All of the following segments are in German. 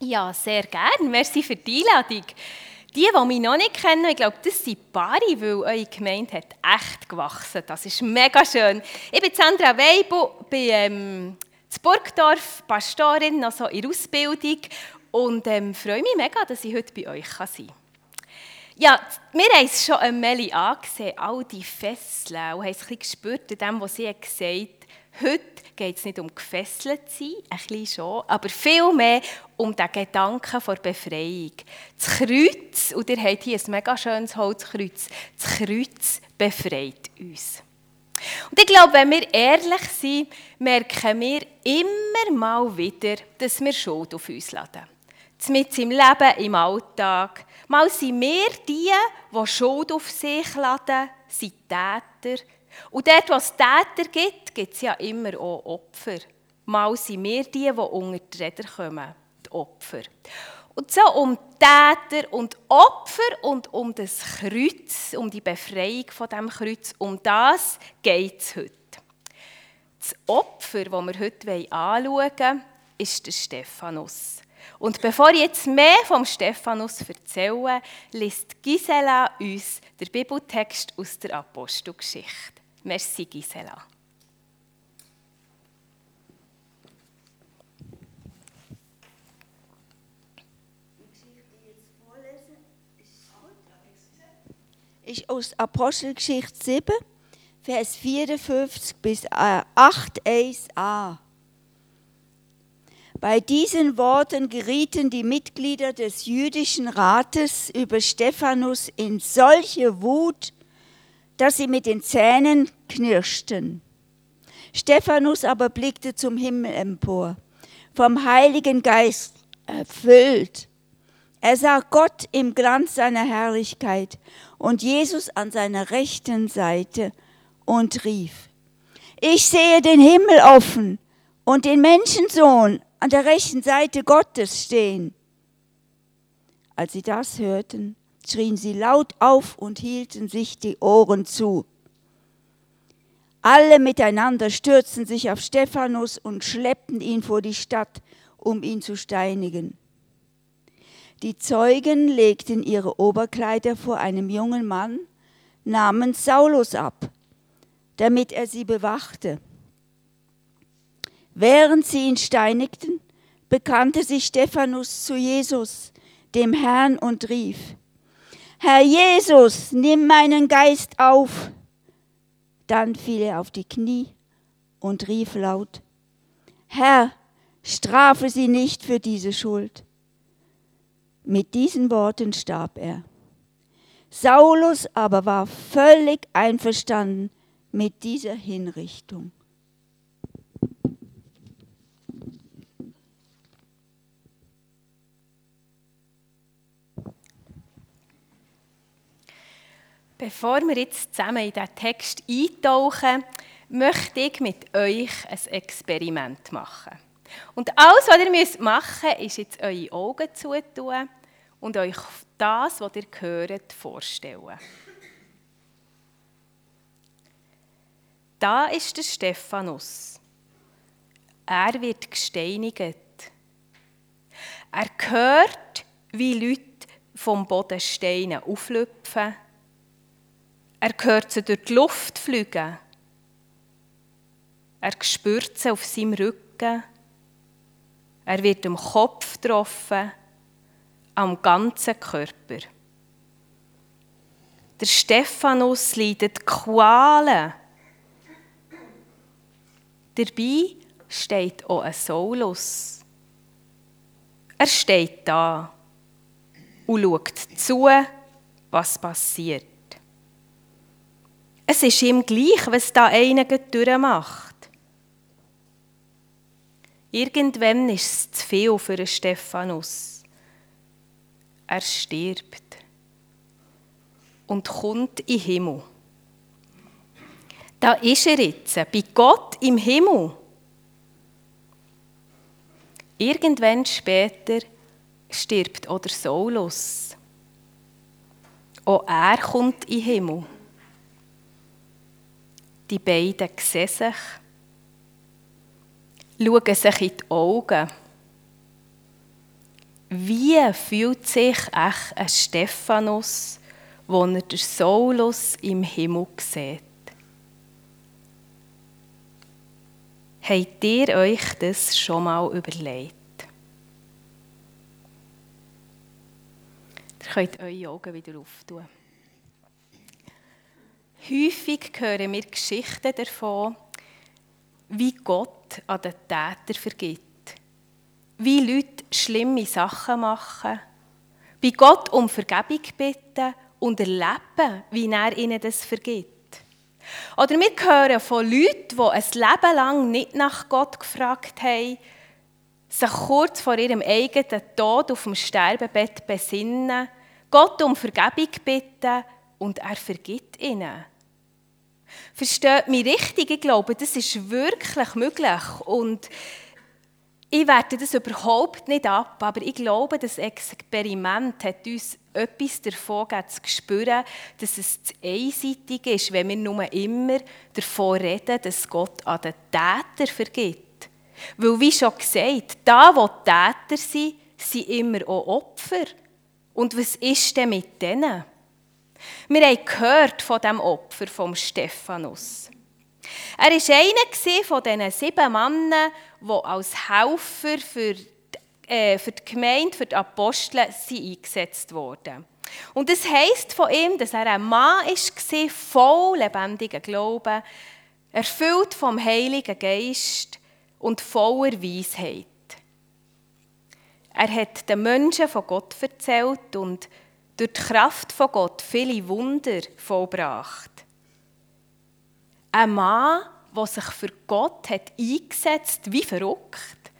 Ja, sehr gerne. Merci für die Einladung. Die, die mich noch nicht kennen, ich glaube, das sind Paare, weil eure Gemeinde hat echt gewachsen. Das ist mega schön. Ich bin Sandra Weibu, bin ähm, in Burgdorf Pastorin, also in Ausbildung und ähm, freue mich mega, dass ich heute bei euch sein kann. Ja, wir haben es schon ein Meli angesehen, all die Fesseln, und haben es ein bisschen gespürt an dem, was sie gesagt hat. Heute geht es nicht um gefesselt zu sein, ein bisschen schon, aber vielmehr um den Gedanken der Befreiung. Das Kreuz, und ihr habt hier ein mega schönes Holzkreuz, das Kreuz befreit uns. Und ich glaube, wenn wir ehrlich sind, merken wir immer mal wieder, dass wir Schuld auf uns laden. Mit im Leben, im Alltag. Mal sind wir die, die Schuld auf sich laden, sind Täter. Und dort, wo es Täter gibt, gibt es ja immer auch Opfer. Mal sind wir die, die unter die Räder kommen, die Opfer. Und so um Täter und Opfer und um das Kreuz, um die Befreiung von dem Kreuz, um das geht es heute. Das Opfer, das wir heute anschauen wollen, ist der Stephanus. Und bevor ich jetzt mehr vom Stephanus erzähle, liest Gisela uns den Bibeltext aus der Apostelgeschichte. Merci, Gisela. ist aus Apostelgeschichte 7, Vers 54 bis 8, 1a. Bei diesen Worten gerieten die Mitglieder des jüdischen Rates über Stephanus in solche Wut, dass sie mit den Zähnen knirschten. Stephanus aber blickte zum Himmel empor, vom Heiligen Geist erfüllt. Er sah Gott im Glanz seiner Herrlichkeit und Jesus an seiner rechten Seite und rief, ich sehe den Himmel offen und den Menschensohn an der rechten Seite Gottes stehen. Als sie das hörten, schrien sie laut auf und hielten sich die Ohren zu. Alle miteinander stürzten sich auf Stephanus und schleppten ihn vor die Stadt, um ihn zu steinigen. Die Zeugen legten ihre Oberkleider vor einem jungen Mann namens Saulus ab, damit er sie bewachte. Während sie ihn steinigten, bekannte sich Stephanus zu Jesus, dem Herrn, und rief, Herr Jesus, nimm meinen Geist auf. Dann fiel er auf die Knie und rief laut, Herr, strafe sie nicht für diese Schuld. Mit diesen Worten starb er. Saulus aber war völlig einverstanden mit dieser Hinrichtung. Bevor wir jetzt zusammen in diesen Text eintauchen, möchte ich mit euch ein Experiment machen. Und alles, was ihr machen müsst, ist jetzt eure Augen zutun und euch das, was ihr hört, vorstellen. Da ist der Stephanus. Er wird gesteinigt. Er hört, wie Leute vom Boden Steine auflüpfen. Er hört sie durch die Luft fliegen. Er spürt sie auf seinem Rücken. Er wird am Kopf getroffen am ganzen Körper. Der Stephanus leidet Qualen. Dabei steht auch ein Saulus. Er steht da und schaut zu, was passiert. Es ist ihm gleich, was da einer durchmacht. Irgendwann ist es zu viel für Stephanus er stirbt und kommt in den Himmel. Da ist er jetzt, bei Gott im Himmel. Irgendwann später stirbt oder Saulus. Auch er kommt in den Himmel. Die beiden sehen sich, schauen sich in die Augen wie fühlt sich echt ein Stephanus, wo er den Saulus im Himmel sieht? Habt ihr euch das schon mal überlegt? Ihr könnt eure Augen wieder auftun. Häufig hören wir Geschichten davon, wie Gott an den Täter vergibt. Wie Leute schlimme Sachen machen, bei Gott um Vergebung bitten und erleben, wie er ihnen das vergibt. Oder wir hören von Leuten, die ein Leben lang nicht nach Gott gefragt haben, sich kurz vor ihrem eigenen Tod auf dem Sterbebett besinnen, Gott um Vergebung bitten und er vergibt ihnen. Versteht mich richtig? Ich glaube, das ist wirklich möglich. Und ich werte das überhaupt nicht ab, aber ich glaube, das Experiment hat uns etwas davon zu spüren, dass es zu einseitig ist, wenn wir nur immer davon reden, dass Gott an den Täter vergibt. Weil, wie schon gesagt, da, wo Täter sind, sind immer auch Opfer. Und was ist denn mit denen? Wir haben gehört von dem Opfer vom Stephanus. Er war einer von diesen sieben Männern, die als Helfer für die, äh, für die Gemeinde, für die Apostel eingesetzt wurden. Und das heisst von ihm, dass er ein Mann war, voll lebendigen Glauben, erfüllt vom Heiligen Geist und voller Weisheit. Er hat den Menschen von Gott erzählt und durch die Kraft von Gott viele Wunder vollbracht. Ein Mann, der sich für Gott hat eingesetzt wie verrückt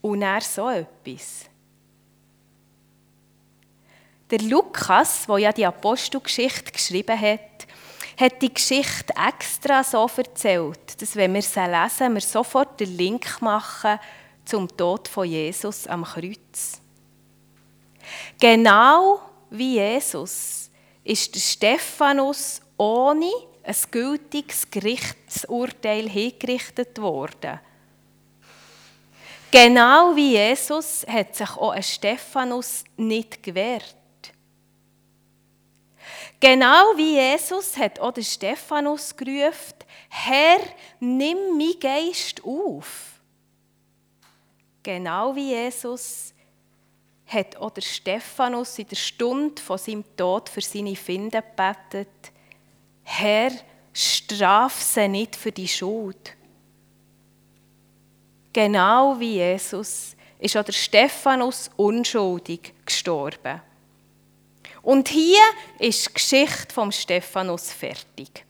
und er so etwas. Der Lukas, der ja die Apostelgeschichte geschrieben hat, hat die Geschichte extra so erzählt, dass wenn wir sie lesen, wir sofort den Link machen zum Tod von Jesus am Kreuz. Genau wie Jesus ist der Stephanus ohne ein gültiges Gerichtsurteil hingerichtet worden. Genau wie Jesus hat sich auch ein Stephanus nicht gewehrt. Genau wie Jesus hat auch der Stephanus gerufen, Herr, nimm mein Geist auf. Genau wie Jesus hat auch der Stephanus in der Stunde von seinem Tod für seine Finde gebetet, Herr, straf sie nicht für die Schuld. Genau wie Jesus ist auch der Stephanus unschuldig gestorben. Und hier ist die Geschichte vom Stephanus fertig.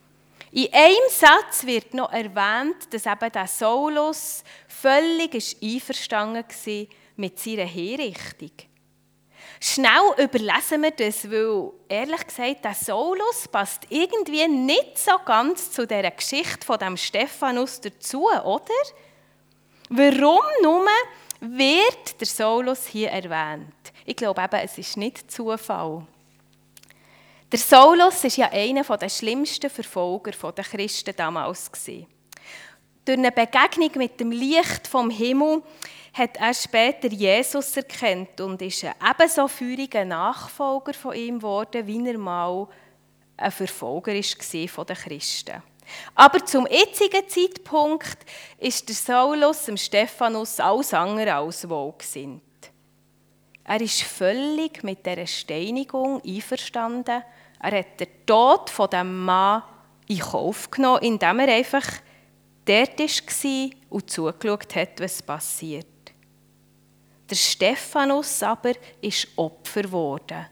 In einem Satz wird noch erwähnt, dass eben der Saulus völlig einverstanden war mit seiner Hinrichtung. Schnell überlesen wir das, weil ehrlich gesagt, der Saulus passt irgendwie nicht so ganz zu der Geschichte von dem Stephanus dazu, oder? Warum nur wird der Saulus hier erwähnt? Ich glaube eben, es ist nicht Zufall. Der Saulus war ja einer der schlimmsten Verfolger der Christen damals. Durch eine Begegnung mit dem Licht vom Himmel hat er später Jesus erkannt und ist ein ebenso feuriger Nachfolger von ihm geworden, wie er mal ein Verfolger war den Christen. Aber zum jetzigen Zeitpunkt ist der Saulus dem Stephanus alles andere als wohlgesinnt. Er ist völlig mit dieser Steinigung einverstanden. Er hat den Tod von dem Mann in Kauf genommen, indem er einfach dort war und zugeschaut hat, was passiert. Der Stephanus aber ist Opfer geworden.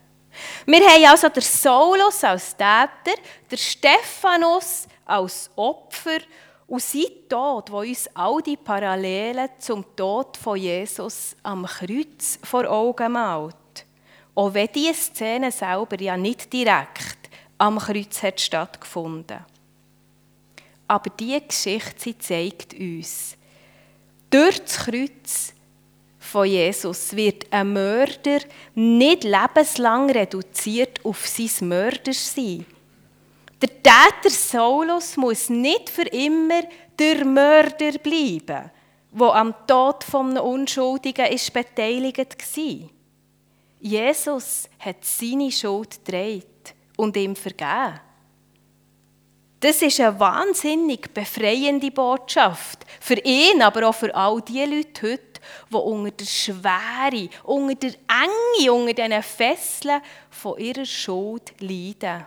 Wir haben also den Saulus als Täter, der Stephanus als Opfer und sein Tod, wo uns all die Parallelen zum Tod von Jesus am Kreuz vor Augen malt. Auch wenn diese Szene selber ja nicht direkt am Kreuz hat stattgefunden. Aber diese Geschichte zeigt uns, durch das Kreuz von Jesus wird ein Mörder nicht lebenslang reduziert auf sein Mördersein. Der Täter Saulus muss nicht für immer der Mörder bleiben, wo am Tod von Unschuldigen ist beteiligt war. Jesus hat seine Schuld gedreht und ihm vergeben. Das ist eine wahnsinnig befreiende Botschaft. Für ihn, aber auch für all die Leute heute, die unter der Schwere, unter der Enge, unter diesen Fesseln von ihrer Schuld leiden.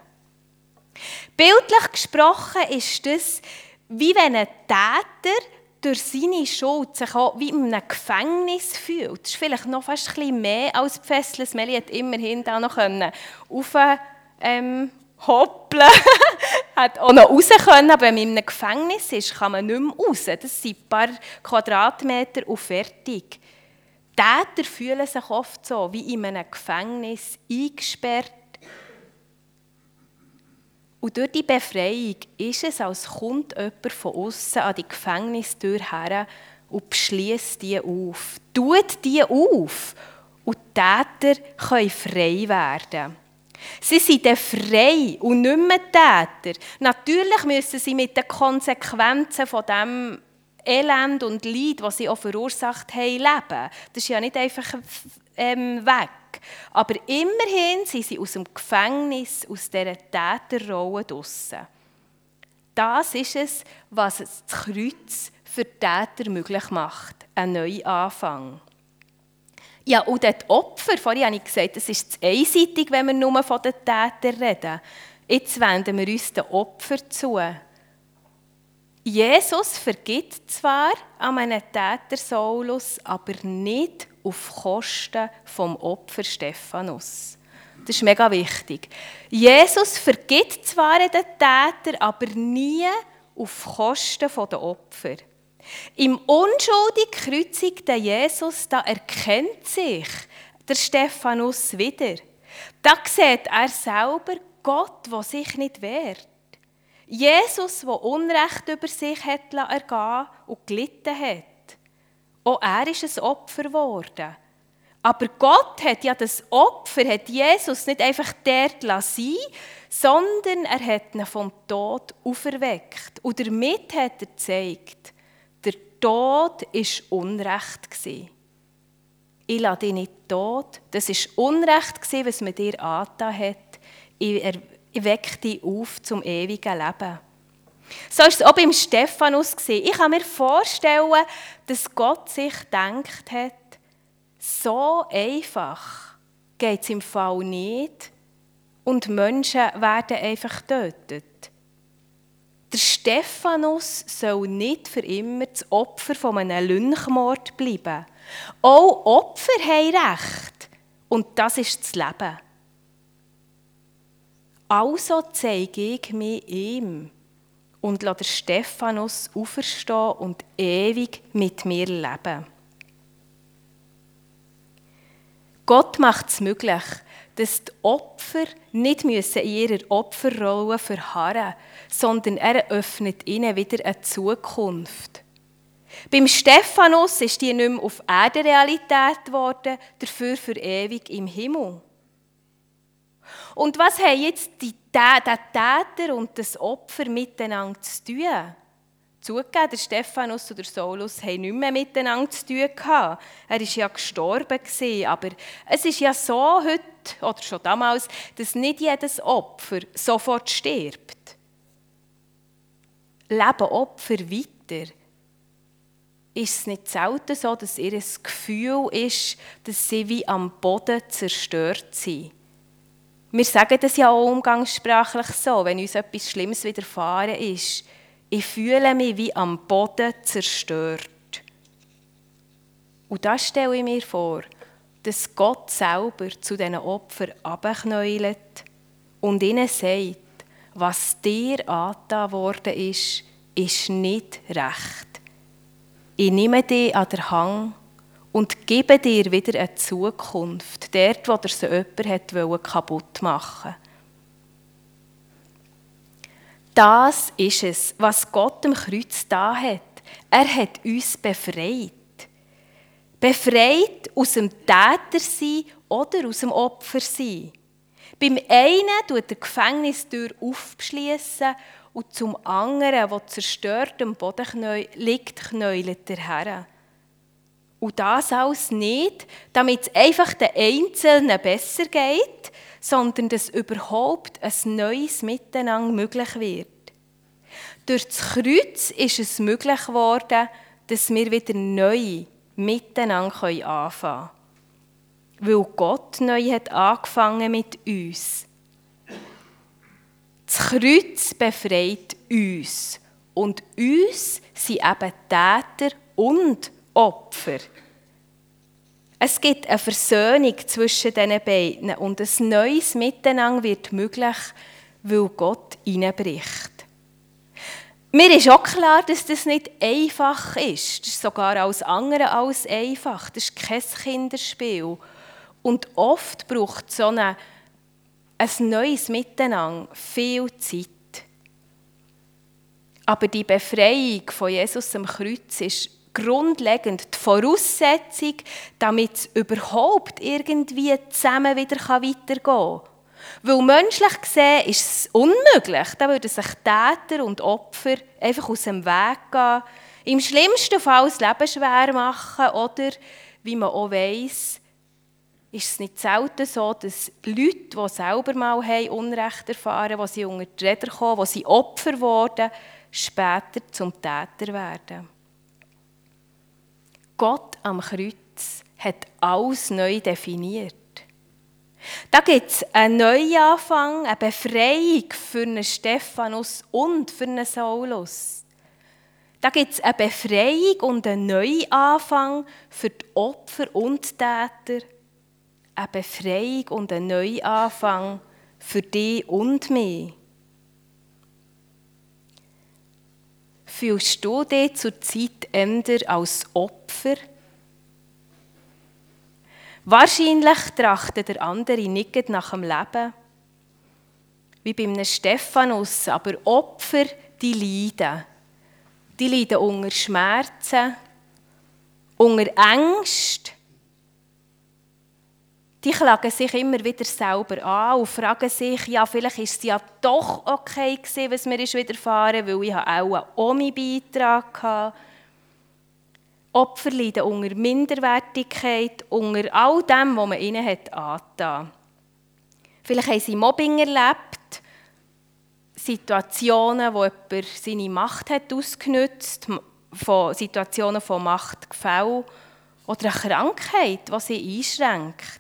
Bildlich gesprochen ist das, wie wenn ein Täter durch seine Schuld sich auch wie in einem Gefängnis fühlt. Das ist vielleicht noch fast ein bisschen mehr als die Fesseln. Meli hat immerhin da noch auf, ähm, hoppeln hat auch noch raus können, aber wenn man in einem Gefängnis ist, kann man nicht mehr raus. Das sind ein paar Quadratmeter und fertig. Täter fühlen sich oft so, wie in einem Gefängnis eingesperrt. Und durch die Befreiung ist es, als kommt jemand von außen an die Gefängnistür her und beschließt die auf. Tut die auf und die Täter können frei werden. Sie sind dann frei und nicht mehr Täter. Natürlich müssen sie mit den Konsequenzen von dem Elend und Leid, das sie auch verursacht haben, leben. Das ist ja nicht einfach ähm, weg. Aber immerhin sind sie aus dem Gefängnis, aus dieser Täterrolle draussen. Das ist es, was das Kreuz für Täter möglich macht. Ein neuer Anfang. Ja, und die Opfer, vorhin habe ich gesagt, es ist zu einseitig, wenn wir nur von den Tätern reden. Jetzt wenden wir uns den Opfer zu. Jesus vergibt zwar an einen Täter Saulus, aber nicht auf Kosten vom Opfer Stephanus. Das ist mega wichtig. Jesus vergibt zwar den Täter, aber nie auf Kosten der Opfer. Im unschuldig kreuzigten Jesus, da erkennt sich der Stephanus wieder. Da sieht er selber Gott, der sich nicht wehrt. Jesus, der Unrecht über sich hat ergehen und gelitten hat. Auch er ist ein Opfer geworden. Aber Gott hat ja das Opfer, hat Jesus nicht einfach dort lassen, sondern er hat ihn vom Tod auferweckt. Und damit hat er gezeigt, Tod war Unrecht. Ich lasse dich nicht tot. Das war Unrecht, was man dir angetan hat. Ich wecke dich auf zum ewigen Leben. So war es auch beim Stephanus. Ich kann mir vorstellen, dass Gott sich gedacht hat, so einfach geht es im Fall nicht und Menschen werden einfach getötet. Der Stephanus soll nicht für immer das Opfer von einem Lynchmord bleiben. Auch Opfer haben Recht. Und das ist das Leben. Also zeige ich mich ihm und lasse Stephanus auferstehen und ewig mit mir leben. Gott macht es möglich, dass die Opfer nicht müssen in ihrer Opferrolle verharren sondern er öffnet ihnen wieder eine Zukunft. Beim Stephanus ist die nicht mehr auf Erde Realität geworden, dafür für ewig im Himmel. Und was haben jetzt die, der Täter und das Opfer miteinander zu tun? Zugegeben, der Stephanus und der Saulus haben nicht mehr miteinander zu tun gehabt. Er ist ja gestorben aber es ist ja so heute oder schon damals, dass nicht jedes Opfer sofort stirbt. Leben Opfer weiter? Ist es nicht selten so, dass ihr Gefühl ist, dass sie wie am Boden zerstört sind? Wir sagen das ja auch umgangssprachlich so, wenn uns etwas Schlimmes widerfahren ist ich fühle mich wie am Boden zerstört. Und das stelle ich mir vor, dass Gott selber zu diesen Opfern abknäulet und ihnen sagt, was dir angetan worden ist, ist nicht recht. Ich nehme dich an der Hang und gebe dir wieder eine Zukunft, dort, wo der so jemand kaputt machen wollte. Das ist es, was Gott am Kreuz da hat. Er hat uns befreit. Befreit aus dem Tätersein oder aus dem Opfersein. Beim einen tut der Gefängnistür aufschließen und zum anderen, der zerstört am Boden liegt, knäulet er her. Und das alles nicht, damit es einfach den Einzelnen besser geht, sondern dass überhaupt ein neues Miteinander möglich wird. Durch das Kreuz ist es möglich geworden, dass wir wieder neu miteinander anfangen können. Weil Gott neu hat angefangen mit uns. Das Kreuz befreit uns. Und uns sind eben Täter und Opfer. Es gibt eine Versöhnung zwischen diesen beiden und ein neues Miteinander wird möglich, weil Gott hineinbricht. Mir ist auch klar, dass das nicht einfach ist. Das ist sogar alles andere als einfach. Das ist kein Kinderspiel. Und oft braucht so eine, ein neues Miteinander viel Zeit. Aber die Befreiung von Jesus am Kreuz ist grundlegend die Voraussetzung, damit es überhaupt irgendwie zusammen wieder weitergehen kann. Weil menschlich gesehen ist es unmöglich. Da würden sich Täter und Opfer einfach aus dem Weg gehen, im schlimmsten Fall das Leben schwer machen oder, wie man auch weiss, ist es nicht selten so, dass Leute, die selber mal haben, Unrecht erfahren haben, die sie unter die Räder kommen, die sie Opfer wurden, später zum Täter werden. Gott am Kreuz hat alles neu definiert. Da gibt es einen Neuanfang, eine Befreiung für einen Stephanus und für einen Saulus. Da gibt es eine Befreiung und einen Neuanfang für die Opfer und die Täter. Eine Befreiung und einen Neuanfang für die und mich. Fühlst du dich zur Zeit eher als Opfer? Wahrscheinlich trachtet der andere nicht nach dem Leben, wie bei einem Stephanus, aber Opfer, die leiden. Die leiden unter Schmerzen, unter Ängsten, die klagen sich immer wieder selber an und fragen sich, ja, vielleicht ist es ja doch okay gewesen, was mir ist widerfahren, weil ich auch auch meinen Beitrag hatte. Opfer leiden unter Minderwertigkeit, unter all dem, was man ihnen hat angetan. Vielleicht haben sie Mobbing erlebt, Situationen, wo jemand seine Macht hat ausgenutzt, von Situationen von Machtgefälle oder eine Krankheit, die sie einschränkt.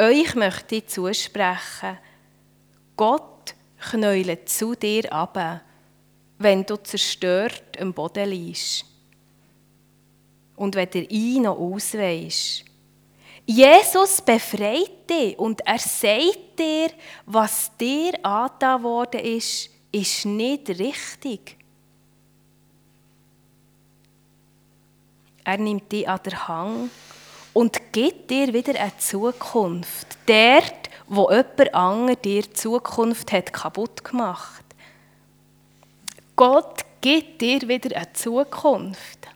Euch möchte ich zusprechen, Gott knäulet zu dir ab, wenn du zerstört am Boden liegst. Und wenn der ein noch ausweist. Jesus befreit dich und er sagt dir, was dir angetan worden ist, ist nicht richtig. Er nimmt dich an der Hand und gibt dir wieder eine Zukunft. Dort, wo jemand anderes dir die Zukunft hat kaputt gemacht. Gott gibt dir wieder eine Zukunft.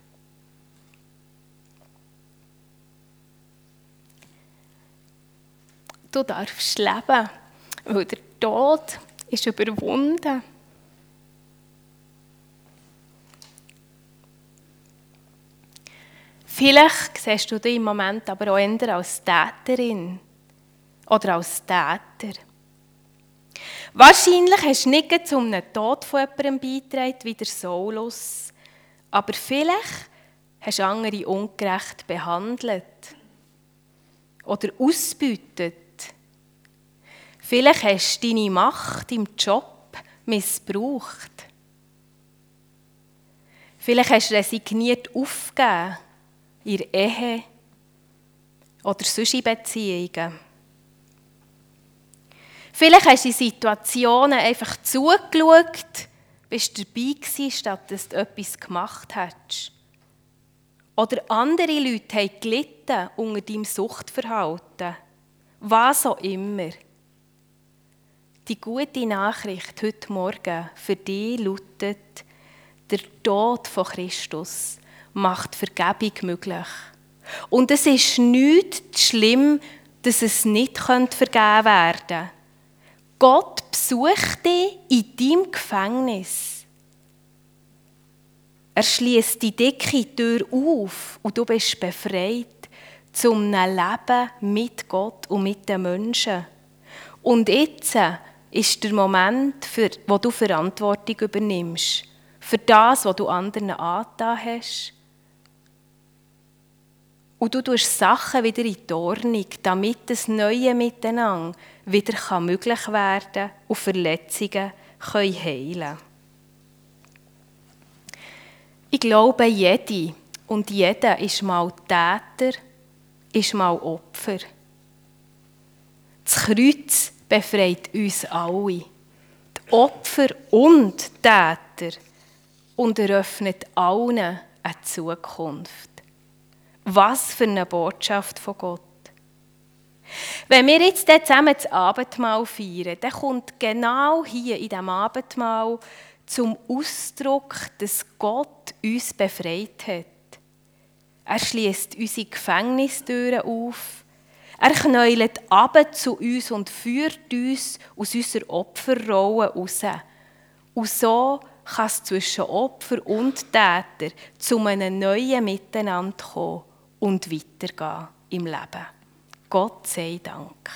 Du darfst leben, weil der Tod ist überwunden. Vielleicht siehst du dich im Moment aber auch eher als Täterin oder als Täter. Wahrscheinlich hast du nicht zum Tod von jemandem beigetragen, wie der Saulus, aber vielleicht hast du andere ungerecht behandelt oder ausbeutet. Vielleicht hast du deine Macht im Job missbraucht. Vielleicht hast du resigniert aufgegeben der Ehe oder sonst in Beziehungen. Vielleicht hast du in Situationen einfach zugeschaut, bist dabei gewesen, statt dass du etwas gemacht hättest. Oder andere Leute haben gelitten unter deinem Suchtverhalten. Was auch immer. Die gute Nachricht heute Morgen für dich lautet, der Tod von Christus macht Vergebung möglich. Und es ist nicht schlimm, dass es nicht vergeben werden könnte. Gott besucht dich in deinem Gefängnis. Er schließt die dicke Tür auf und du bist befreit zum Leben mit Gott und mit den Menschen. Und jetzt ist der Moment, für, wo du Verantwortung übernimmst. Für das, was du anderen angetan hast. Und du tust Sachen wieder in die Ordnung, damit das neue Miteinander wieder möglich werden kann und Verletzungen heilen können. Ich glaube, jede und jeder ist mal Täter, ist mal Opfer. Das Kreuz befreit uns alle. Die Opfer und Täter und eröffnet allen eine Zukunft. Was für eine Botschaft von Gott. Wenn wir jetzt zusammen das Abendmahl feiern, dann kommt genau hier in diesem Abendmahl zum Ausdruck, dass Gott uns befreit hat. Er schließt unsere Gefängnistüren auf er knäulet ab zu uns und führt uns aus unserer Opferrolle raus. Und so kann es zwischen Opfer und Täter zu einem neuen Miteinander kommen und weitergehen im Leben. Gott sei Dank.